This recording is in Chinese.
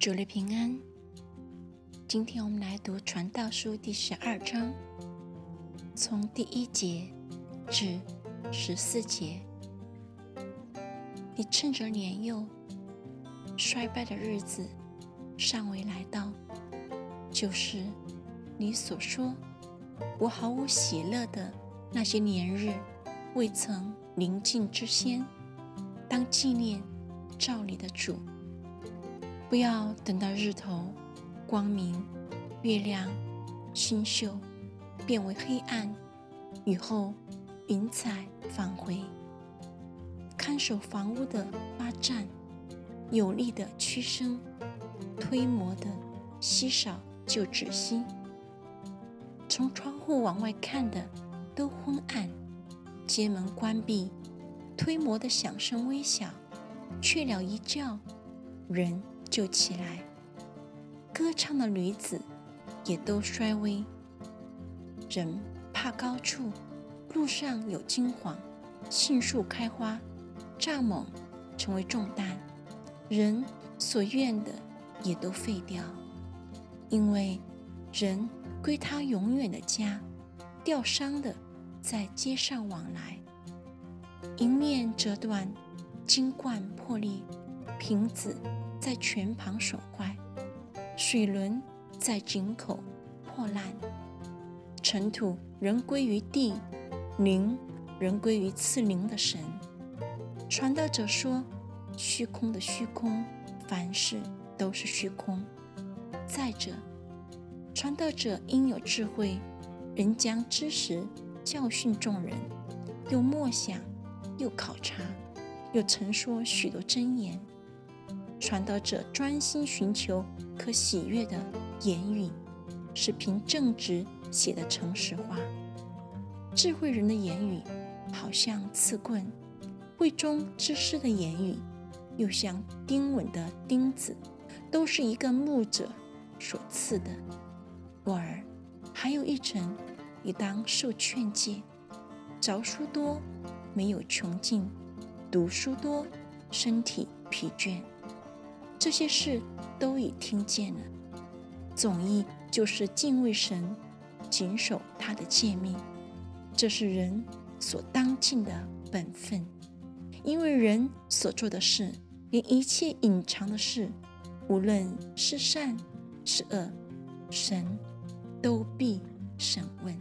主日平安。今天我们来读《传道书》第十二章，从第一节至十四节。你趁着年幼、衰败的日子尚未来到，就是你所说我毫无喜乐的那些年日未曾临近之先，当纪念照你的主。不要等到日头光明，月亮星宿变为黑暗，雨后云彩返回。看守房屋的发站，有力的屈伸，推磨的稀少就止息。从窗户往外看的都昏暗，街门关闭，推磨的响声微小，却了一觉，人。就起来，歌唱的女子也都衰微。人怕高处，路上有金黄，杏树开花，蚱蜢成为重担。人所愿的也都废掉，因为人归他永远的家。吊伤的在街上往来，迎面折断，金冠破裂，瓶子。在泉旁损坏，水轮在井口破烂，尘土仍归于地，灵仍归于赐灵的神。传道者说：“虚空的虚空，凡事都是虚空。”再者，传道者应有智慧，人将知识教训众人，又默想，又考察，又陈说许多真言。传道者专心寻求可喜悦的言语，是凭正直写的诚实话。智慧人的言语好像刺棍，会中之师的言语又像钉稳的钉子，都是一个牧者所赐的。我儿，还有一层，你当受劝诫。着书多，没有穷尽；读书多，身体疲倦。这些事都已听见了，总意就是敬畏神，谨守他的诫命，这是人所当尽的本分。因为人所做的事，连一切隐藏的事，无论是善是恶，神都必审问。